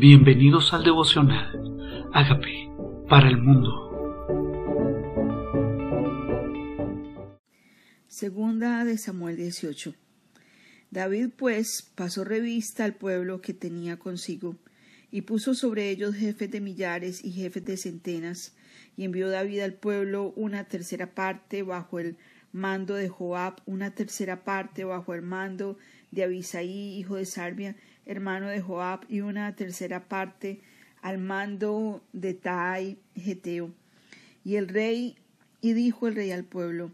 Bienvenidos al devocional. Hágame para el mundo. Segunda de Samuel 18. David pues pasó revista al pueblo que tenía consigo y puso sobre ellos jefes de millares y jefes de centenas y envió David al pueblo una tercera parte bajo el mando de Joab, una tercera parte bajo el mando de Abisaí, hijo de Sarbia, hermano de Joab, y una tercera parte al mando de Tai, Geteo. Y el rey, y dijo el rey al pueblo,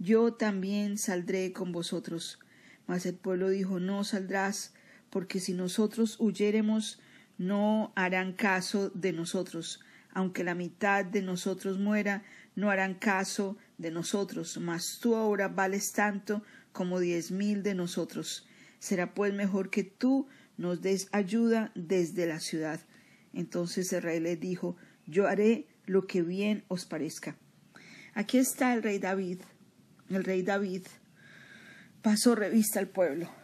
Yo también saldré con vosotros. Mas el pueblo dijo, No saldrás, porque si nosotros huyéremos, no harán caso de nosotros. Aunque la mitad de nosotros muera, no harán caso de nosotros. Mas tú ahora vales tanto como diez mil de nosotros. Será pues mejor que tú nos des ayuda desde la ciudad. Entonces el rey le dijo, yo haré lo que bien os parezca. Aquí está el rey David. El rey David pasó revista al pueblo.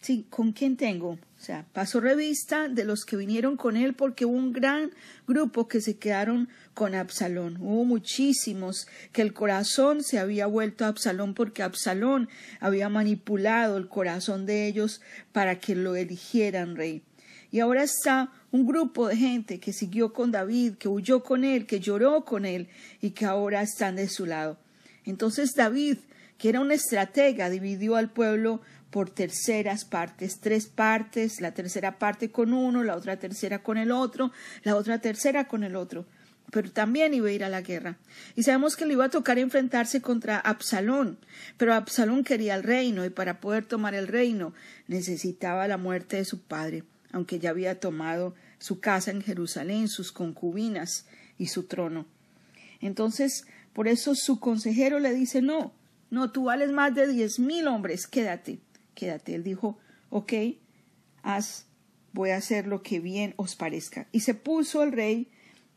Sí, ¿con quién tengo? O sea, pasó revista de los que vinieron con él porque hubo un gran grupo que se quedaron con Absalón. Hubo muchísimos que el corazón se había vuelto a Absalón porque Absalón había manipulado el corazón de ellos para que lo eligieran rey. Y ahora está un grupo de gente que siguió con David, que huyó con él, que lloró con él y que ahora están de su lado. Entonces David, que era un estratega, dividió al pueblo por terceras partes, tres partes, la tercera parte con uno, la otra tercera con el otro, la otra tercera con el otro. Pero también iba a ir a la guerra. Y sabemos que le iba a tocar enfrentarse contra Absalón. Pero Absalón quería el reino y para poder tomar el reino necesitaba la muerte de su padre, aunque ya había tomado su casa en Jerusalén, sus concubinas y su trono. Entonces, por eso su consejero le dice no, no, tú vales más de diez mil hombres, quédate quédate. Él dijo, ok, haz, voy a hacer lo que bien os parezca. Y se puso el rey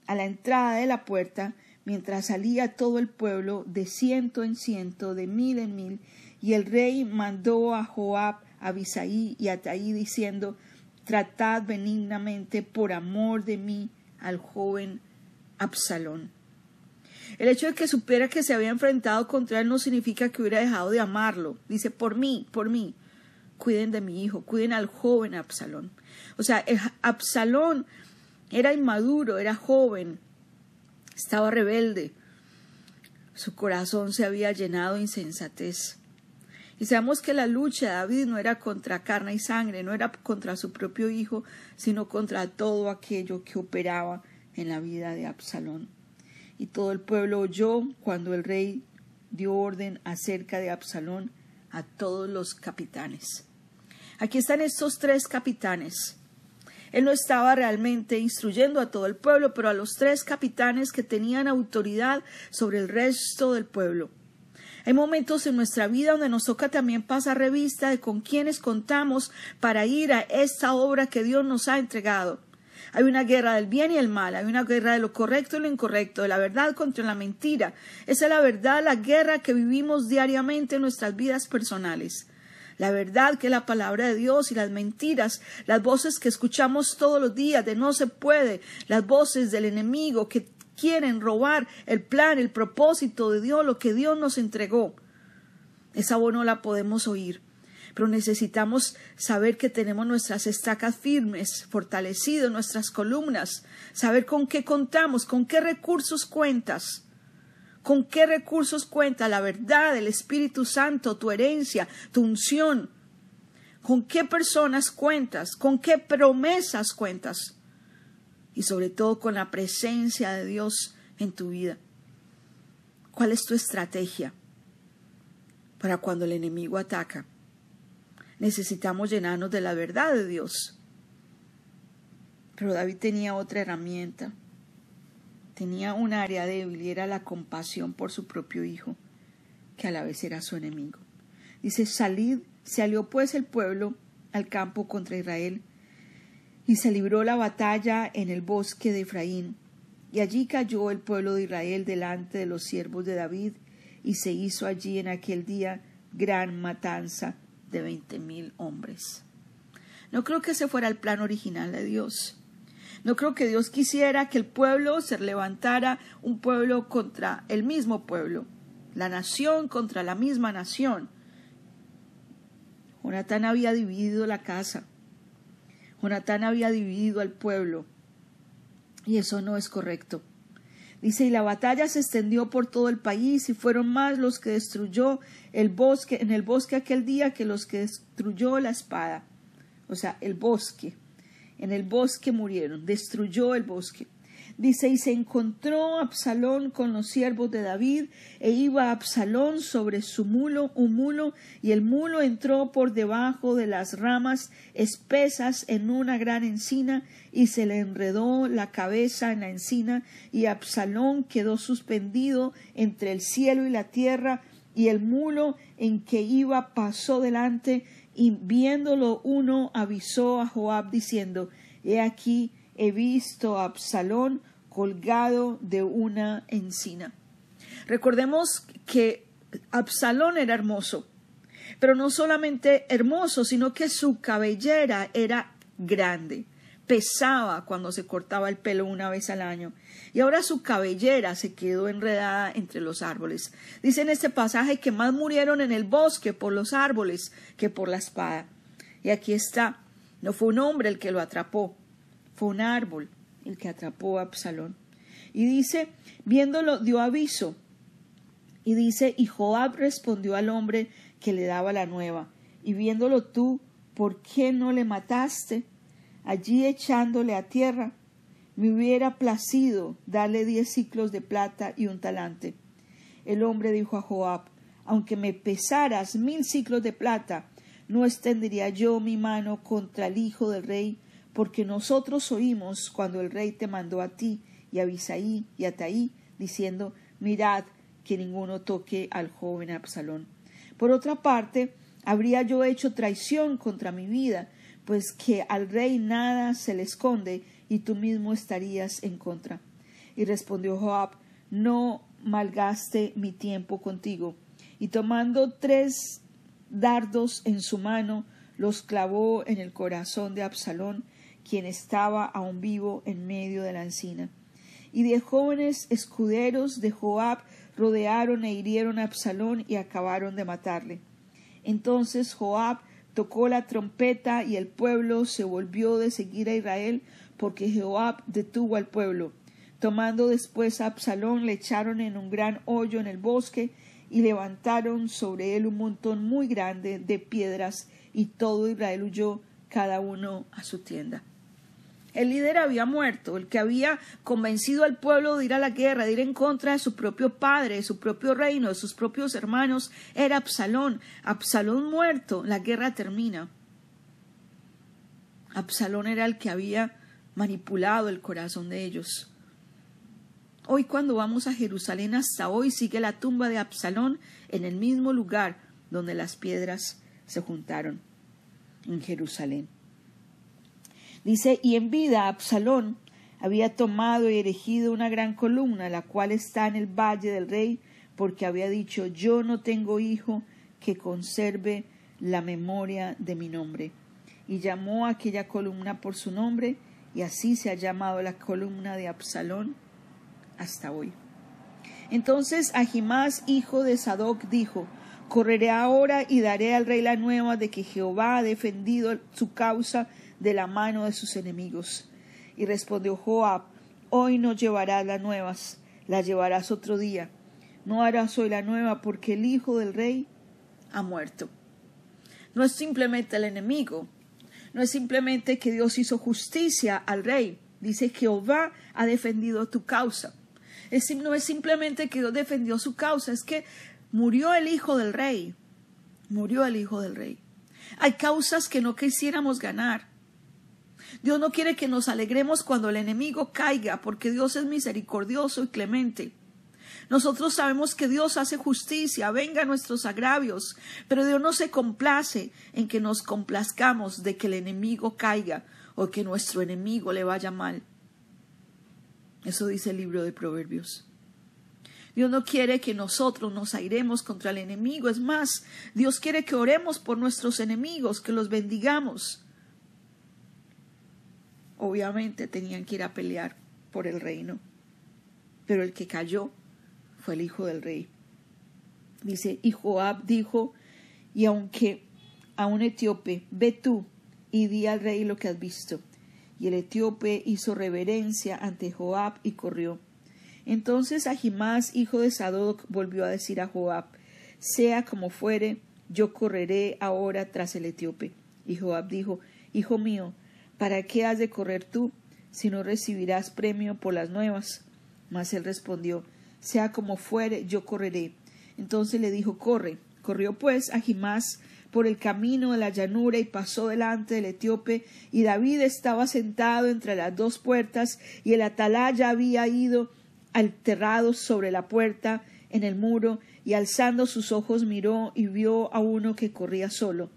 a la entrada de la puerta, mientras salía todo el pueblo de ciento en ciento, de mil en mil, y el rey mandó a Joab, a Bisaí y a Taí diciendo, tratad benignamente por amor de mí al joven Absalón. El hecho de que supiera que se había enfrentado contra él no significa que hubiera dejado de amarlo. Dice, por mí, por mí cuiden de mi hijo, cuiden al joven Absalón. O sea, Absalón era inmaduro, era joven, estaba rebelde, su corazón se había llenado de insensatez. Y sabemos que la lucha de David no era contra carne y sangre, no era contra su propio hijo, sino contra todo aquello que operaba en la vida de Absalón. Y todo el pueblo oyó cuando el rey dio orden acerca de Absalón a todos los capitanes. Aquí están estos tres capitanes. Él no estaba realmente instruyendo a todo el pueblo, pero a los tres capitanes que tenían autoridad sobre el resto del pueblo. Hay momentos en nuestra vida donde nos toca también pasar revista de con quienes contamos para ir a esta obra que Dios nos ha entregado. Hay una guerra del bien y el mal, hay una guerra de lo correcto y lo incorrecto, de la verdad contra la mentira. Esa es la verdad, la guerra que vivimos diariamente en nuestras vidas personales la verdad que la palabra de Dios y las mentiras, las voces que escuchamos todos los días de no se puede, las voces del enemigo que quieren robar el plan, el propósito de Dios, lo que Dios nos entregó. Esa voz no la podemos oír, pero necesitamos saber que tenemos nuestras estacas firmes, fortalecidas, nuestras columnas, saber con qué contamos, con qué recursos cuentas. ¿Con qué recursos cuenta la verdad, el Espíritu Santo, tu herencia, tu unción? ¿Con qué personas cuentas? ¿Con qué promesas cuentas? Y sobre todo con la presencia de Dios en tu vida. ¿Cuál es tu estrategia para cuando el enemigo ataca? Necesitamos llenarnos de la verdad de Dios. Pero David tenía otra herramienta tenía un área débil y era la compasión por su propio hijo, que a la vez era su enemigo. Dice, salid, se alió pues el pueblo al campo contra Israel, y se libró la batalla en el bosque de Efraín, y allí cayó el pueblo de Israel delante de los siervos de David, y se hizo allí en aquel día gran matanza de veinte mil hombres. No creo que ese fuera el plan original de Dios. No creo que Dios quisiera que el pueblo se levantara un pueblo contra el mismo pueblo, la nación contra la misma nación. Jonatán había dividido la casa. Jonatán había dividido al pueblo. Y eso no es correcto. Dice, y la batalla se extendió por todo el país y fueron más los que destruyó el bosque, en el bosque aquel día que los que destruyó la espada. O sea, el bosque. En el bosque murieron, destruyó el bosque. Dice, y se encontró Absalón con los siervos de David, e iba Absalón sobre su mulo, un mulo, y el mulo entró por debajo de las ramas espesas en una gran encina, y se le enredó la cabeza en la encina, y Absalón quedó suspendido entre el cielo y la tierra, y el mulo en que iba pasó delante, y viéndolo uno avisó a Joab diciendo, He aquí, he visto a Absalón colgado de una encina. Recordemos que Absalón era hermoso, pero no solamente hermoso, sino que su cabellera era grande, pesaba cuando se cortaba el pelo una vez al año, y ahora su cabellera se quedó enredada entre los árboles. Dice en este pasaje que más murieron en el bosque por los árboles que por la espada. Y aquí está, no fue un hombre el que lo atrapó, fue un árbol el que atrapó a Absalón. Y dice, viéndolo, dio aviso. Y dice, y Joab respondió al hombre que le daba la nueva, y viéndolo tú, ¿por qué no le mataste? Allí echándole a tierra, me hubiera placido darle diez ciclos de plata y un talante. El hombre dijo a Joab, aunque me pesaras mil ciclos de plata, no extendería yo mi mano contra el hijo del rey, porque nosotros oímos cuando el rey te mandó a ti y a Bisaí y a Taí, diciendo, mirad que ninguno toque al joven Absalón. Por otra parte, habría yo hecho traición contra mi vida, pues que al rey nada se le esconde, y tú mismo estarías en contra. Y respondió Joab, no malgaste mi tiempo contigo. Y tomando tres dardos en su mano, los clavó en el corazón de Absalón, quien estaba aún vivo en medio de la encina. Y diez jóvenes escuderos de Joab rodearon e hirieron a Absalón y acabaron de matarle. Entonces Joab tocó la trompeta y el pueblo se volvió de seguir a Israel porque Joab detuvo al pueblo. Tomando después a Absalón le echaron en un gran hoyo en el bosque y levantaron sobre él un montón muy grande de piedras y todo Israel huyó cada uno a su tienda. El líder había muerto, el que había convencido al pueblo de ir a la guerra, de ir en contra de su propio padre, de su propio reino, de sus propios hermanos, era Absalón. Absalón muerto, la guerra termina. Absalón era el que había manipulado el corazón de ellos. Hoy cuando vamos a Jerusalén hasta hoy sigue la tumba de Absalón en el mismo lugar donde las piedras se juntaron, en Jerusalén. Dice, y en vida Absalón había tomado y erigido una gran columna, la cual está en el valle del rey, porque había dicho, yo no tengo hijo que conserve la memoria de mi nombre. Y llamó a aquella columna por su nombre, y así se ha llamado la columna de Absalón hasta hoy. Entonces Ahimás, hijo de Sadoc, dijo, Correré ahora y daré al rey la nueva de que Jehová ha defendido su causa de la mano de sus enemigos. Y respondió Joab, Hoy no llevarás las nuevas, las llevarás otro día. No harás hoy la nueva porque el hijo del rey ha muerto. No es simplemente el enemigo, no es simplemente que Dios hizo justicia al rey. Dice Jehová ha defendido tu causa. Es, no es simplemente que Dios defendió su causa, es que murió el hijo del rey. Murió el hijo del rey. Hay causas que no quisiéramos ganar. Dios no quiere que nos alegremos cuando el enemigo caiga, porque Dios es misericordioso y clemente. Nosotros sabemos que Dios hace justicia, venga nuestros agravios, pero Dios no se complace en que nos complazcamos de que el enemigo caiga o que nuestro enemigo le vaya mal. Eso dice el libro de Proverbios. Dios no quiere que nosotros nos airemos contra el enemigo. Es más, Dios quiere que oremos por nuestros enemigos, que los bendigamos. Obviamente tenían que ir a pelear por el reino. Pero el que cayó fue el hijo del rey. Dice, y Joab dijo, y aunque a un etíope, ve tú y di al rey lo que has visto. Y el etíope hizo reverencia ante Joab y corrió. Entonces Ahimás, hijo de Sadoc, volvió a decir a Joab, sea como fuere, yo correré ahora tras el etíope. Y Joab dijo, Hijo mío, ¿para qué has de correr tú, si no recibirás premio por las nuevas? Mas él respondió, sea como fuere, yo correré. Entonces le dijo, corre. Corrió pues Ahimás por el camino de la llanura y pasó delante del etíope, y David estaba sentado entre las dos puertas, y el atalaya había ido alterrado sobre la puerta en el muro, y alzando sus ojos miró y vio a uno que corría solo.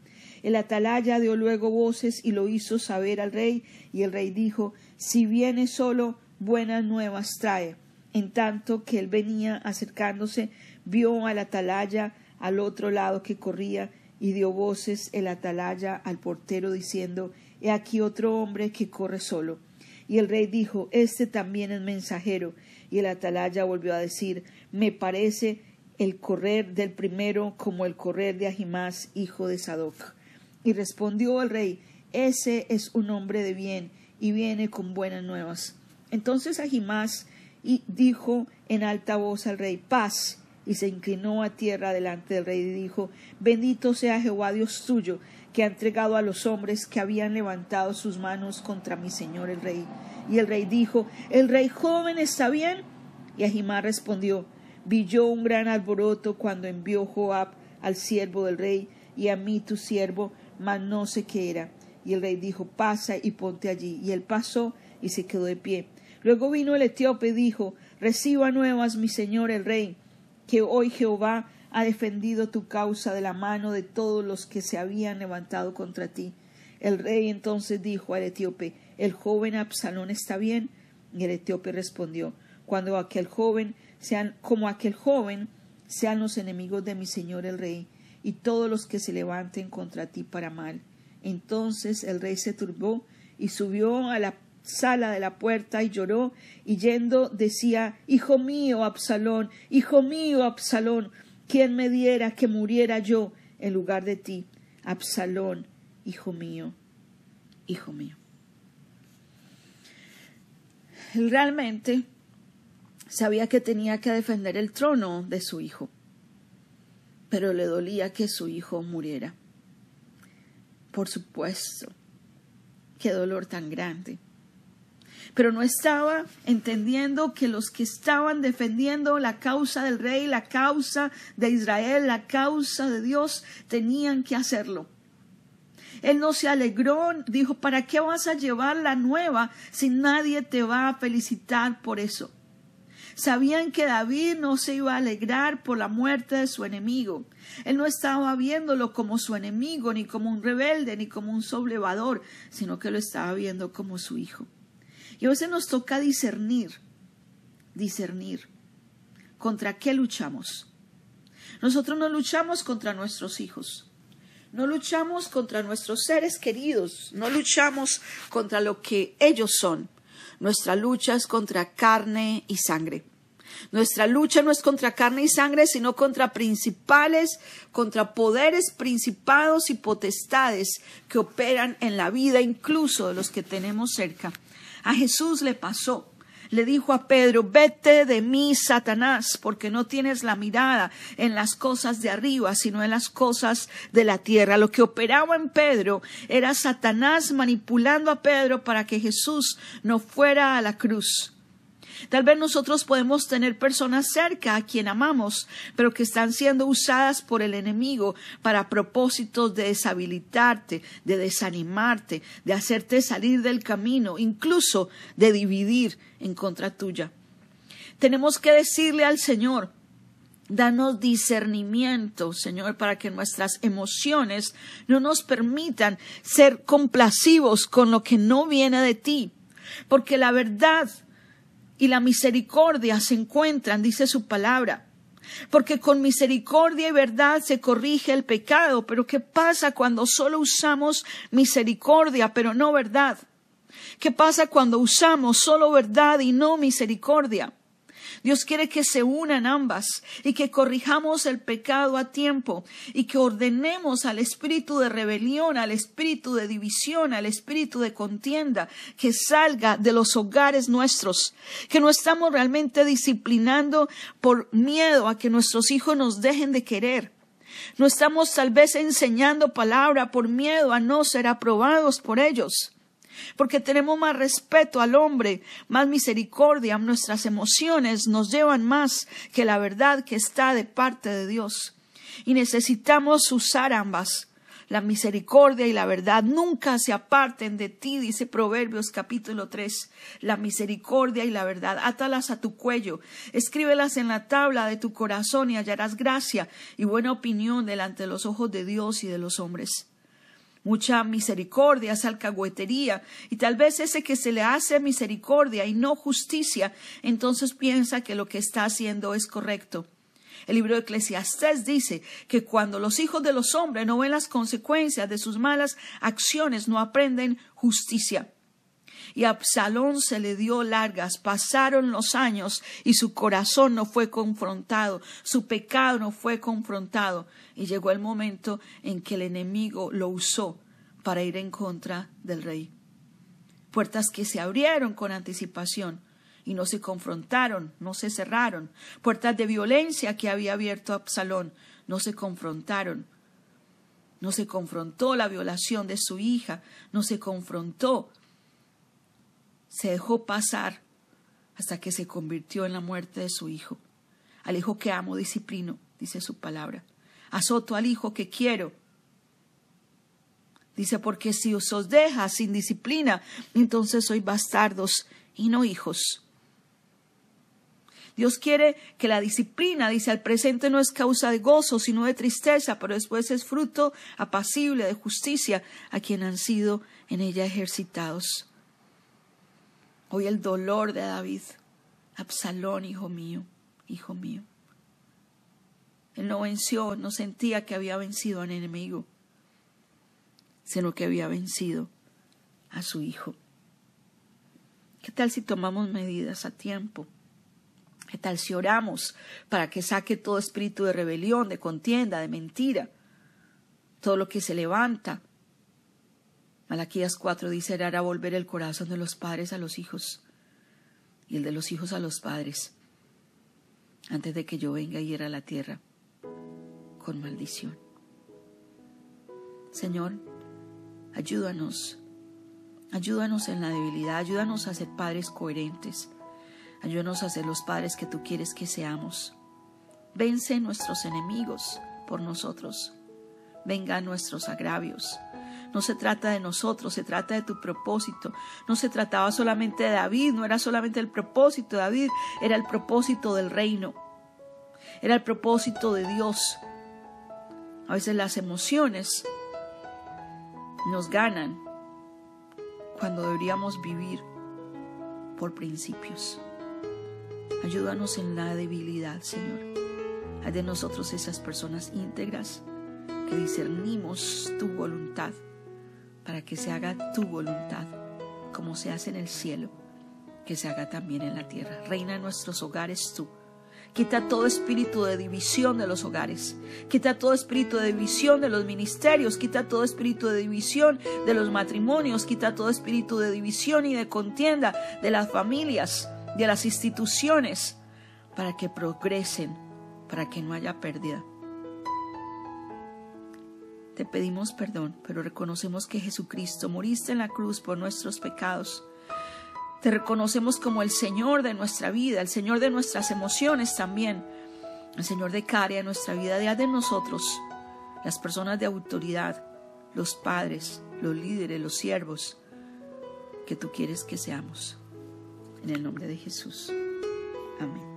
El atalaya dio luego voces y lo hizo saber al rey, y el rey dijo Si viene solo, buenas nuevas trae. En tanto que él venía acercándose, vio al atalaya al otro lado que corría, y dio voces el atalaya al portero diciendo He aquí otro hombre que corre solo. Y el rey dijo Este también es mensajero. Y el atalaya volvió a decir Me parece el correr del primero como el correr de Ahimás, hijo de Sadoc. Y respondió el rey Ese es un hombre de bien y viene con buenas nuevas. Entonces Ahimás dijo en alta voz al rey Paz y se inclinó a tierra delante del rey y dijo Bendito sea Jehová Dios tuyo, que ha entregado a los hombres que habían levantado sus manos contra mi señor el rey. Y el rey dijo ¿El rey joven está bien? Y Ahimá respondió Vi yo un gran alboroto cuando envió Joab al siervo del rey y a mí tu siervo, mas no sé qué era. Y el rey dijo Pasa y ponte allí. Y él pasó y se quedó de pie. Luego vino el etíope y dijo Reciba nuevas mi señor el rey que hoy Jehová ha defendido tu causa de la mano de todos los que se habían levantado contra ti. El rey entonces dijo al etíope, ¿el joven Absalón está bien? Y el etíope respondió, cuando aquel joven sean, como aquel joven sean los enemigos de mi señor el rey, y todos los que se levanten contra ti para mal. Entonces el rey se turbó y subió a la sala de la puerta y lloró, y yendo decía Hijo mío, Absalón, hijo mío, Absalón, ¿quién me diera que muriera yo en lugar de ti? Absalón, hijo mío, hijo mío. Él realmente sabía que tenía que defender el trono de su hijo, pero le dolía que su hijo muriera. Por supuesto, qué dolor tan grande pero no estaba entendiendo que los que estaban defendiendo la causa del rey, la causa de Israel, la causa de Dios, tenían que hacerlo. Él no se alegró, dijo, ¿para qué vas a llevar la nueva si nadie te va a felicitar por eso? Sabían que David no se iba a alegrar por la muerte de su enemigo. Él no estaba viéndolo como su enemigo, ni como un rebelde, ni como un soblevador, sino que lo estaba viendo como su hijo. Y a veces nos toca discernir, discernir contra qué luchamos. Nosotros no luchamos contra nuestros hijos, no luchamos contra nuestros seres queridos, no luchamos contra lo que ellos son. Nuestra lucha es contra carne y sangre. Nuestra lucha no es contra carne y sangre, sino contra principales, contra poderes, principados y potestades que operan en la vida incluso de los que tenemos cerca. A Jesús le pasó. Le dijo a Pedro, vete de mí, Satanás, porque no tienes la mirada en las cosas de arriba, sino en las cosas de la tierra. Lo que operaba en Pedro era Satanás manipulando a Pedro para que Jesús no fuera a la cruz. Tal vez nosotros podemos tener personas cerca a quien amamos, pero que están siendo usadas por el enemigo para propósitos de deshabilitarte, de desanimarte, de hacerte salir del camino, incluso de dividir en contra tuya. Tenemos que decirle al Señor, Danos discernimiento, Señor, para que nuestras emociones no nos permitan ser complacivos con lo que no viene de ti. Porque la verdad y la misericordia se encuentran, dice su palabra. Porque con misericordia y verdad se corrige el pecado. Pero ¿qué pasa cuando solo usamos misericordia, pero no verdad? ¿Qué pasa cuando usamos solo verdad y no misericordia? Dios quiere que se unan ambas y que corrijamos el pecado a tiempo y que ordenemos al espíritu de rebelión, al espíritu de división, al espíritu de contienda que salga de los hogares nuestros, que no estamos realmente disciplinando por miedo a que nuestros hijos nos dejen de querer. No estamos tal vez enseñando palabra por miedo a no ser aprobados por ellos porque tenemos más respeto al hombre, más misericordia, nuestras emociones nos llevan más que la verdad que está de parte de Dios. Y necesitamos usar ambas. La misericordia y la verdad nunca se aparten de ti, dice Proverbios capítulo 3. La misericordia y la verdad, átalas a tu cuello, escríbelas en la tabla de tu corazón y hallarás gracia y buena opinión delante de los ojos de Dios y de los hombres mucha misericordia, es alcahuetería, y tal vez ese que se le hace misericordia y no justicia, entonces piensa que lo que está haciendo es correcto. El libro de Eclesiastés dice que cuando los hijos de los hombres no ven las consecuencias de sus malas acciones, no aprenden justicia. Y a Absalón se le dio largas, pasaron los años y su corazón no fue confrontado, su pecado no fue confrontado. Y llegó el momento en que el enemigo lo usó para ir en contra del rey. Puertas que se abrieron con anticipación y no se confrontaron, no se cerraron. Puertas de violencia que había abierto Absalón, no se confrontaron. No se confrontó la violación de su hija, no se confrontó se dejó pasar hasta que se convirtió en la muerte de su hijo. Al hijo que amo disciplino, dice su palabra. Azoto al hijo que quiero. Dice, porque si os, os deja sin disciplina, entonces sois bastardos y no hijos. Dios quiere que la disciplina, dice, al presente no es causa de gozo, sino de tristeza, pero después es fruto apacible de justicia a quien han sido en ella ejercitados. Hoy el dolor de David. Absalón, hijo mío, hijo mío. Él no venció, no sentía que había vencido al enemigo, sino que había vencido a su hijo. ¿Qué tal si tomamos medidas a tiempo? ¿Qué tal si oramos para que saque todo espíritu de rebelión, de contienda, de mentira? Todo lo que se levanta Malaquías 4 dice, hará volver el corazón de los padres a los hijos y el de los hijos a los padres, antes de que yo venga y hiera la tierra con maldición. Señor, ayúdanos, ayúdanos en la debilidad, ayúdanos a ser padres coherentes, ayúdanos a ser los padres que tú quieres que seamos. Vence nuestros enemigos por nosotros, venga nuestros agravios, no se trata de nosotros, se trata de tu propósito. No se trataba solamente de David, no era solamente el propósito de David, era el propósito del reino. Era el propósito de Dios. A veces las emociones nos ganan cuando deberíamos vivir por principios. Ayúdanos en la debilidad, Señor. Haz de nosotros esas personas íntegras que discernimos tu voluntad para que se haga tu voluntad, como se hace en el cielo, que se haga también en la tierra. Reina en nuestros hogares tú. Quita todo espíritu de división de los hogares. Quita todo espíritu de división de los ministerios. Quita todo espíritu de división de los matrimonios. Quita todo espíritu de división y de contienda de las familias, de las instituciones, para que progresen, para que no haya pérdida. Te pedimos perdón, pero reconocemos que Jesucristo moriste en la cruz por nuestros pecados. Te reconocemos como el Señor de nuestra vida, el Señor de nuestras emociones también, el Señor de de nuestra vida, de, de nosotros, las personas de autoridad, los padres, los líderes, los siervos, que tú quieres que seamos. En el nombre de Jesús. Amén.